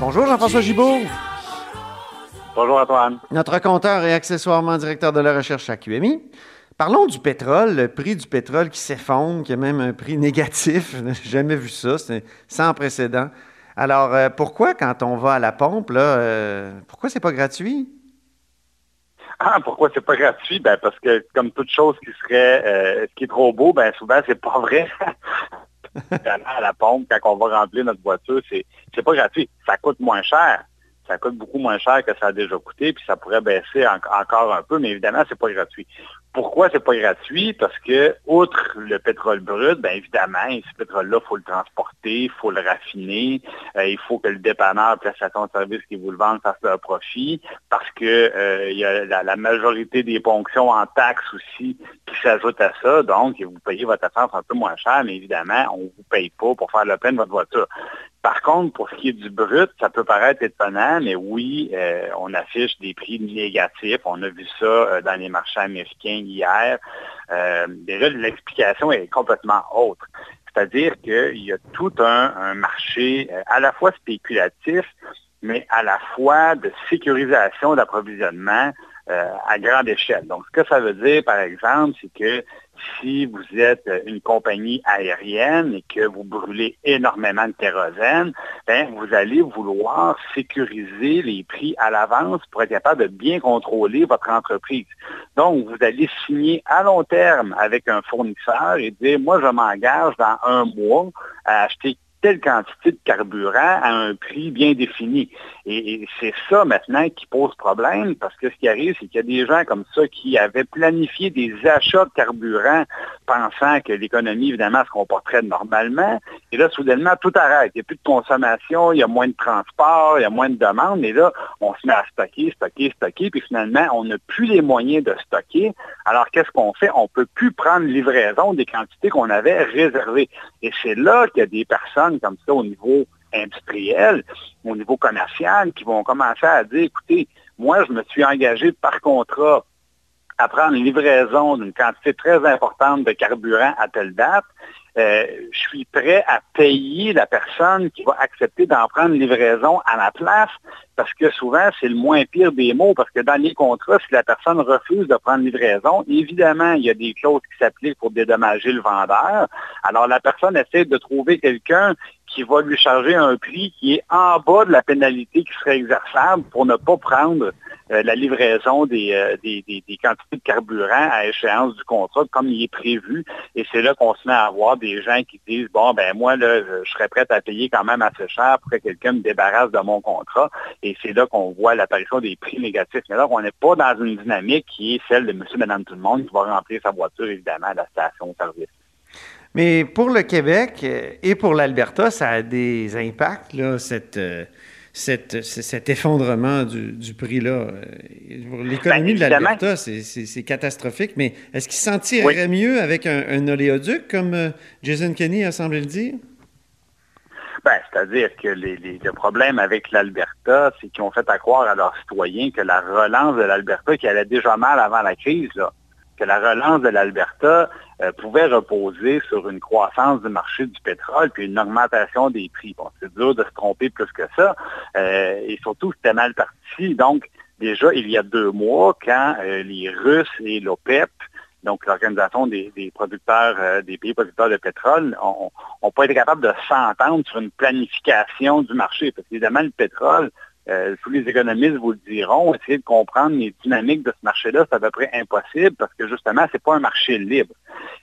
Bonjour Jean-François Gibault. Bonjour Antoine. Notre compteur et accessoirement directeur de la recherche à QMI. Parlons du pétrole, le prix du pétrole qui s'effondre, qui a même un prix négatif. Je n'ai jamais vu ça, c'est sans précédent. Alors, euh, pourquoi quand on va à la pompe, là, euh, pourquoi c'est pas gratuit? Ah, pourquoi c'est pas gratuit? Ben, parce que comme toute chose qui serait euh, qui est trop beau, ben souvent c'est pas vrai. à la pompe, quand on va remplir notre voiture, c'est, c'est pas gratuit. Ça coûte moins cher. Ça coûte beaucoup moins cer que ça a déjà coûté, puis ça pourrait baisser encore un peu, mais évidemment, c'est pas gratuit. Pourquoi c'est pas gratuit? Parce que, outre le pétrole brut, bien évidemment, ce pétrole-là, il faut le transporter, il faut le raffiner, euh, il faut que le dépanneur, la station de service qui vous le vend fasse leur profit, parce que euh, il y a la, majorité des ponctions en taxes aussi qui s'ajoutent à ça. Donc, vous payez votre essence un peu moins cher, mais évidemment, on ne vous paye pas pour faire le plein de votre voiture. Par contre, pour ce qui est du brut, ça peut paraître étonnant, mais oui, euh, on affiche des prix négatifs. On a vu ça dans les marchés américains hier, euh, déjà l'explication est complètement autre. C'est-à-dire qu'il y a tout un, marché euh, à la fois spéculatif, mais à la fois de sécurisation d'approvisionnement euh, à grande échelle. Donc, ce que ça veut dire, par exemple, c'est que si vous êtes une compagnie aérienne et que vous brûlez énormément de kérosène, ben, vous allez vouloir sécuriser les prix à l'avance pour être capable de bien contrôler votre entreprise. Donc, vous allez signer à long terme avec un fournisseur et dire, moi, je m'engage dans un mois à acheter telle quantité de carburant à un prix bien défini. Et, c'est ça maintenant qui pose problème parce que ce qui arrive, c'est qu'il y a des gens comme ça qui avaient planifié des achats de carburant pensant que l'économie, évidemment, se comporterait normalement. Et là, soudainement, tout arrête. Il n'y a plus de consommation, il y a moins de transport, il y a moins de demandes. Et là, on se met à stocker, stocker, stocker. Puis finalement, on n'a plus les moyens de stocker. Alors, qu'est-ce qu'on fait? On ne peut plus prendre livraison des quantités qu'on avait réservées. Et c'est là qu'il y a des personnes comme ça au niveau industriel, au niveau commercial, qui vont commencer à dire, écoutez, moi, je me suis engagé par contrat à prendre une livraison d'une quantité très importante de carburant à telle date. Euh, je suis prêt à payer la personne qui va accepter d'en prendre livraison à ma place, parce que souvent, c'est le moins pire des mots, parce que dans les contrats, si la personne refuse de prendre livraison, évidemment, il y a des clauses qui s'appliquent pour dédommager le vendeur. Alors, la personne essaie de trouver quelqu'un qui va lui charger un prix qui est en bas de la pénalité qui serait exerçable pour ne pas prendre euh, la livraison euh, des, des, quantités de carburant à échéance du contrat comme il est prévu. Et c'est là qu'on se met à avoir des gens qui disent, bon, ben moi, là, je serais prêt à payer quand même assez cher pour que quelqu'un me débarrasse de mon contrat. Et c'est là qu'on voit l'apparition des prix négatifs. Mais là, on n'est pas dans une dynamique qui est celle de monsieur, madame, tout le monde qui va remplir sa voiture, évidemment, à la station-service. Mais pour le Québec euh, et pour l'Alberta, ça a des impacts, là, cette, cet effondrement du, prix-là. Euh, l'économie de l'Alberta, c'est catastrophique, mais est-ce qu'il s'en tirerait mieux avec un, oléoduc, comme euh, Jason Kenney a semblé le dire? Ben, C'est-à-dire que les, le problème avec l'Alberta, c'est qu'ils ont fait à croire à leurs citoyens que la relance de l'Alberta, qui allait déjà mal avant la crise, là, que la relance de l'Alberta euh, pouvait reposer sur une croissance du marché du pétrole puis une augmentation des prix. Bon, c'est dur de se tromper plus que ça. Euh, et surtout, c'était mal parti. Donc, déjà, il y a deux mois, quand euh, les Russes et l'OPEP donc l'organisation des, producteurs, des pays producteurs de pétrole, ont pas été capables de s'entendre sur une planification du marché. Parce qu'évidemment, le pétrole, euh, tous les économistes vous le diront, essayer de comprendre les dynamiques de ce marché-là, c'est à peu près impossible parce que justement, ce n'est pas un marché libre.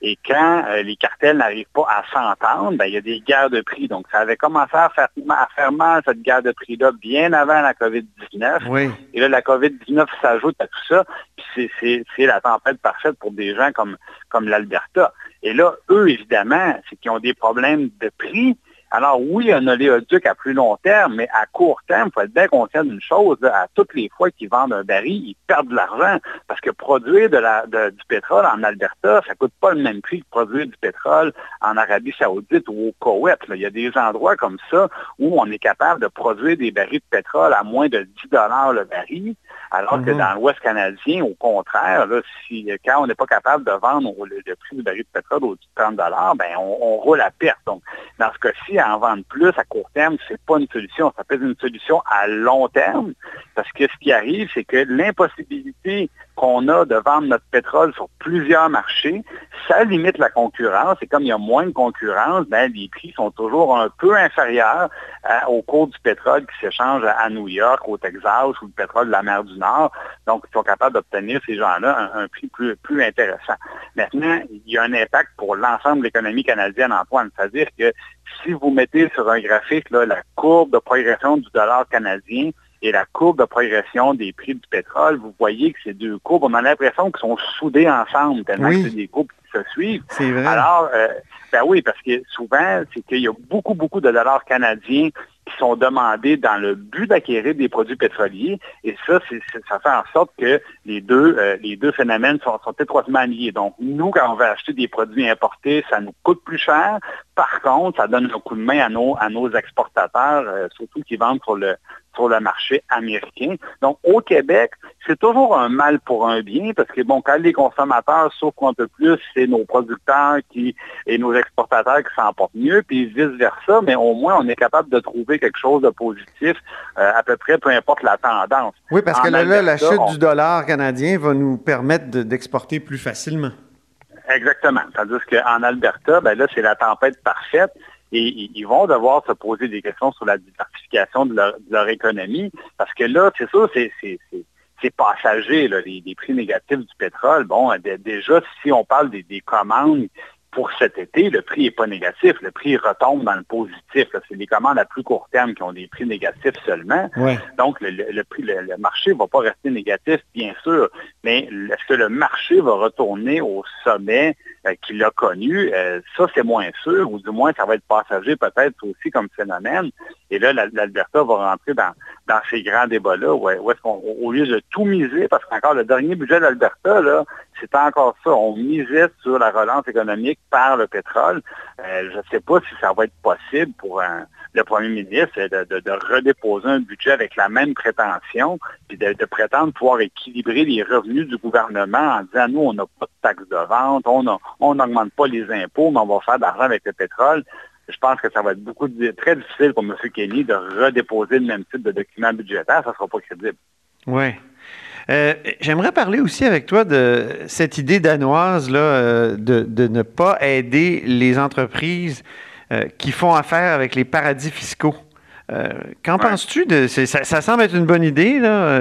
Et quand euh, les cartels n'arrivent pas à s'entendre, ben, il y a des guerres de prix. Donc, ça avait commencé à faire, à faire mal, cette guerre de prix-là, bien avant la COVID-19. Et là, la COVID-19 s'ajoute à tout ça. Puis c'est la tempête parfaite pour des gens comme, comme l'Alberta. Et là, eux, évidemment, c'est qu'ils ont des problèmes de prix, alors oui, un oléoduc à plus long terme, mais à court terme, il faut être bien conscient d'une chose, à toutes les fois qu'ils vendent un baril, ils perdent de l'argent parce que produire du pétrole en Alberta, ça ne coûte pas le même prix que produire du pétrole en Arabie saoudite ou au Koweït. Il y a des endroits comme ça où on est capable de produire des barils de pétrole à moins de 10 le baril. Alors que mhm. dans l'Ouest canadien, au contraire, si, quand on n'est pas capable de vendre le, prix du baril de pétrole au 30 ben on, roule à perte. Donc, dans ce cas-ci, en vendre plus à court terme, c'est pas une solution. Ça peut être une solution à long terme, parce que ce qui arrive, c'est que l'impossibilité qu'on a de vendre notre pétrole sur plusieurs marchés, ça limite la concurrence. Et comme il y a moins de concurrence, ben, les prix sont toujours un peu inférieurs euh, au cours du pétrole qui s'échange à, New York, au Texas ou le pétrole de la mer du Nord. Donc, ils sont capables d'obtenir, ces gens-là, un, prix plus, plus intéressant. Maintenant, il y a un impact pour l'ensemble de l'économie canadienne, Antoine. C'est-à-dire que si vous mettez sur un graphique la courbe de progression du dollar canadien, et la courbe de progression des prix du pétrole, vous voyez que ces deux courbes, on a l'impression qu'elles sont soudées ensemble, tellement que c'est des courbes qui se suivent. C'est vrai. Alors, euh, ben oui, parce que souvent, c'est qu'il y a beaucoup, beaucoup de dollars canadiens qui sont demandés dans le but d'acquérir des produits pétroliers. Et ça, ça fait en sorte que les deux, euh, les deux phénomènes sont, sont, étroitement liés. Donc, nous, quand on veut acheter des produits importés, ça nous coûte plus cher. Par contre, ça donne un coup de main à nos, à nos exportateurs, euh, surtout qui vendent sur le, sur le marché américain. Donc, au Québec, c'est toujours un mal pour un bien parce que, bon, quand les consommateurs souffrent un peu plus, c'est nos producteurs qui, et nos exportateurs qui s'en portent mieux, puis vice-versa, mais au moins, on est capable de trouver quelque chose de positif euh, à peu près, peu importe la tendance. Oui, parce que là, la chute du dollar canadien va nous permettre d'exporter plus facilement. Exactement. Tandis qu'en Alberta, ben là, c'est la tempête parfaite et ils vont devoir se poser des questions sur la diversification de leur, économie, parce que là, c'est ça, c'est passager, les, prix négatifs du pétrole. Bon, déjà, si on parle des, commandes pour cet été, le prix n'est pas négatif. Le prix retombe dans le positif. C'est les commandes à plus court terme qui ont des prix négatifs seulement. Donc, le, prix, le, marché ne va pas rester négatif, bien sûr. Mais est-ce que le marché va retourner au sommet qu'il a connu, euh, ça c'est moins sûr, ou du moins ça va être passager peut-être aussi comme phénomène. Et là, l'Alberta va rentrer dans, dans ces grands débats-là, où, est-ce qu'on, au lieu de tout miser, parce qu'encore le dernier budget de l'Alberta, là, c'était encore ça. On misait sur la relance économique par le pétrole. Euh, je ne sais pas si ça va être possible pour un, le premier ministre de, redéposer un budget avec la même prétention, puis de, prétendre pouvoir équilibrer les revenus du gouvernement en disant, nous, on n'a pas de taxes de vente, on n'augmente pas les impôts, mais on va faire de l'argent avec le pétrole. Je pense que ça va être beaucoup très difficile pour M. Kenny de redéposer le même type de document budgétaire. Ça ne sera pas crédible. Oui. Euh, j'aimerais parler aussi avec toi de cette idée danoise là, euh, de, de, ne pas aider les entreprises euh, qui font affaire avec les paradis fiscaux. Euh, qu'en penses-tu de ça, ça, semble être une bonne idée là.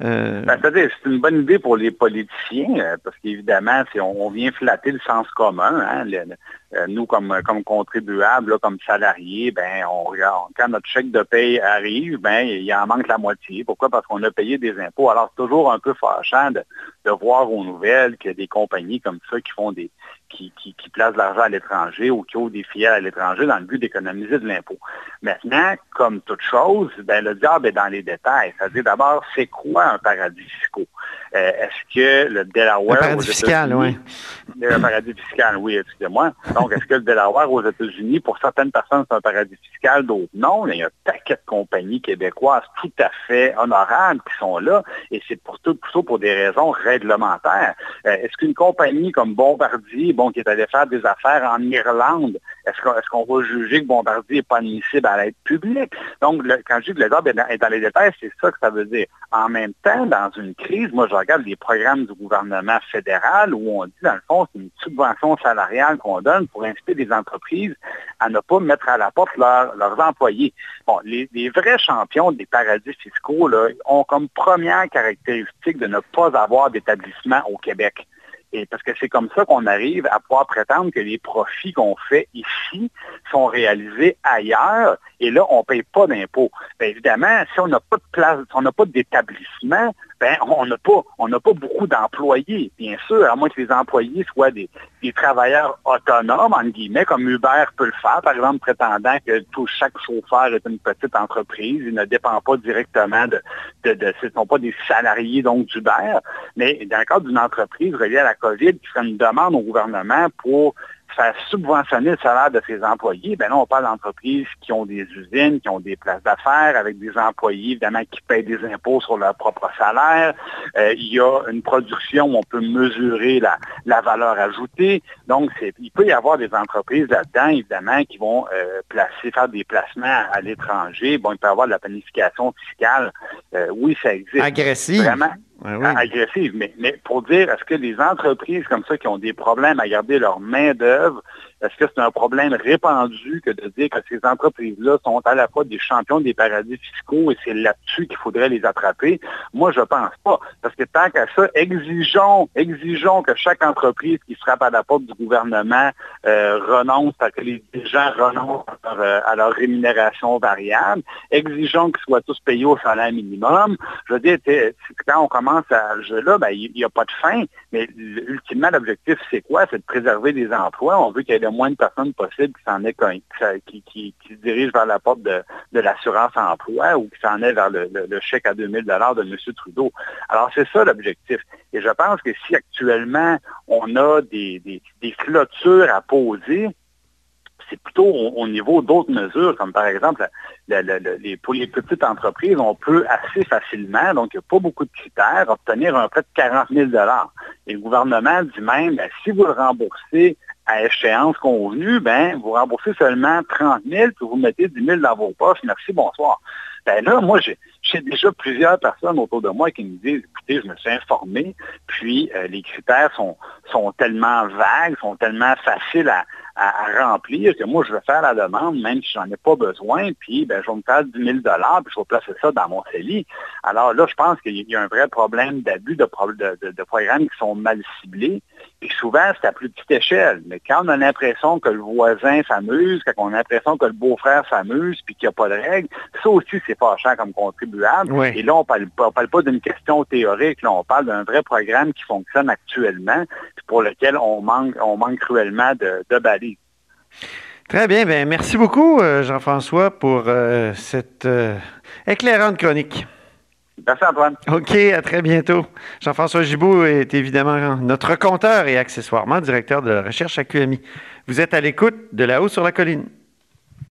Euh, ben, c'est une bonne idée pour les politiciens parce qu'évidemment, on, on, vient flatter le sens commun. Hein, nous, comme, comme contribuables, comme salariés, ben, on, quand notre chèque de paye arrive, ben, il en manque la moitié. Pourquoi? Parce qu'on a payé des impôts. Alors, c'est toujours un peu fâchant de, de voir aux nouvelles qu'il y a des compagnies comme ça qui font des, qui, qui, qui placent de l'argent à l'étranger ou qui ont des filiales à l'étranger dans le but d'économiser de l'impôt. Maintenant, comme toute chose, ben, le diable est dans les détails. C'est-à-dire d'abord, c'est quoi un paradis fiscal? Euh, est-ce que le Delaware... Paradis fiscal, oui. Paradis fiscal, oui, excusez-moi. Donc, est-ce que le Delaware aux États-Unis, pour certaines personnes, c'est un paradis fiscal, d'autres non? Il y a un paquet de compagnies québécoises tout à fait honorables qui sont là, et c'est pour tout, ça pour des raisons réglementaires. Euh, est-ce qu'une compagnie comme Bombardier, bon, qui est allée faire des affaires en Irlande, est-ce qu'on va juger que Bombardier n'est pas admissible à l'aide publique? Donc, quand je dis que le job est dans, les détails, c'est ça que ça veut dire. En même temps, dans une crise, moi, je regarde les programmes du gouvernement fédéral où on dit, dans le fond, c'est une subvention salariale qu'on donne pour inciter les entreprises à ne pas mettre à la porte leurs employés. Bon, les, vrais champions des paradis fiscaux là, ont comme première caractéristique de ne pas avoir d'établissement au Québec. Et parce que c'est comme ça qu'on arrive à pouvoir prétendre que les profits qu'on fait ici sont réalisés ailleurs et là, on ne paye pas d'impôts. évidemment, si on n'a pas de place, si on n'a pas d'établissement, ben, on n'a pas, pas beaucoup d'employés, bien sûr, à moins que les employés soient des, travailleurs autonomes, en guillemets, comme Uber peut le faire, par exemple, prétendant que tout chaque chauffeur est une petite entreprise, il ne dépend pas directement de, de, de ce ne sont pas des salariés donc d'Uber, mais dans le cadre d'une entreprise reliée à la COVID qui ferait une demande au gouvernement pour faire subventionner le salaire de ses employés, ben là, on parle d'entreprises qui ont des usines, qui ont des places d'affaires, avec des employés, évidemment, qui payent des impôts sur leur propre salaire. Euh, il y a une production où on peut mesurer la, la valeur ajoutée. Donc, il peut y avoir des entreprises là-dedans, évidemment, qui vont euh, placer, faire des placements à, l'étranger. Bon, il peut y avoir de la planification fiscale. Euh, oui, ça existe. Agressive. Vraiment. Agressive. Mais, mais pour dire, est-ce que les entreprises comme ça qui ont des problèmes à garder leur main-d'œuvre, est-ce que c'est un problème répandu que de dire que ces entreprises-là sont à la fois des champions des paradis fiscaux et c'est là-dessus qu'il faudrait les attraper? Moi, je pense pas. Parce que tant qu'à ça, exigeons, exigeons que chaque entreprise qui frappe à la porte du gouvernement euh, renonce, à que les gens renoncent à leur, rémunération variable. Exigeons qu'ils soient tous payés au salaire minimum. Je veux dire, quand on commence à ce jeu-là, ben, il n'y a pas de fin. Mais ultimement, l'objectif, c'est quoi? C'est de préserver des emplois. On veut qu'il y ait le moins de personnes possible qui s'en qui, qui, se dirigent vers la porte de, l'assurance emploi ou qui s'en est vers le, chèque à 2000 dollars de M. Trudeau. Alors, c'est ça l'objectif. Et je pense que si actuellement on a des, des, clôtures à poser, c'est plutôt au, niveau d'autres mesures, comme par exemple, les, pour les petites entreprises, on peut assez facilement, donc il n'y a pas beaucoup de critères, obtenir un prêt de 40 000 Et le gouvernement dit même, ben, si vous le remboursez à échéance convenue, ben, vous remboursez seulement 30 000, puis vous mettez 10 000 dans vos poches. Merci, bonsoir. Ben là, moi, j'ai déjà plusieurs personnes autour de moi qui me disent, écoutez, je me suis informé, puis euh, les critères sont, sont tellement vagues, sont tellement faciles à, remplir que moi, je vais faire la demande, même si j'en ai pas besoin, puis ben, je vais me faire 10 000 puis je vais placer ça dans mon CELI. Alors là, je pense qu'il y a un vrai problème d'abus de, de, programmes qui sont mal ciblés. Puis souvent, c'est à plus petite échelle. Mais quand on a l'impression que le voisin s'amuse, quand on a l'impression que le beau-frère s'amuse, puis qu'il n'y a pas de règles, ça aussi, c'est fâchant comme contribuable. Et là, on ne parle, parle, pas d'une question théorique, là, on parle d'un vrai programme qui fonctionne actuellement, pour lequel on manque, on manque cruellement de, de balises. Très bien. Bien, merci beaucoup, euh, Jean-François, pour euh, cette euh, éclairante chronique. Merci Antoine. OK, à très bientôt. Jean-François Gibault est évidemment notre compteur et accessoirement directeur de recherche à QMI. Vous êtes à l'écoute de là-haut sur la colline.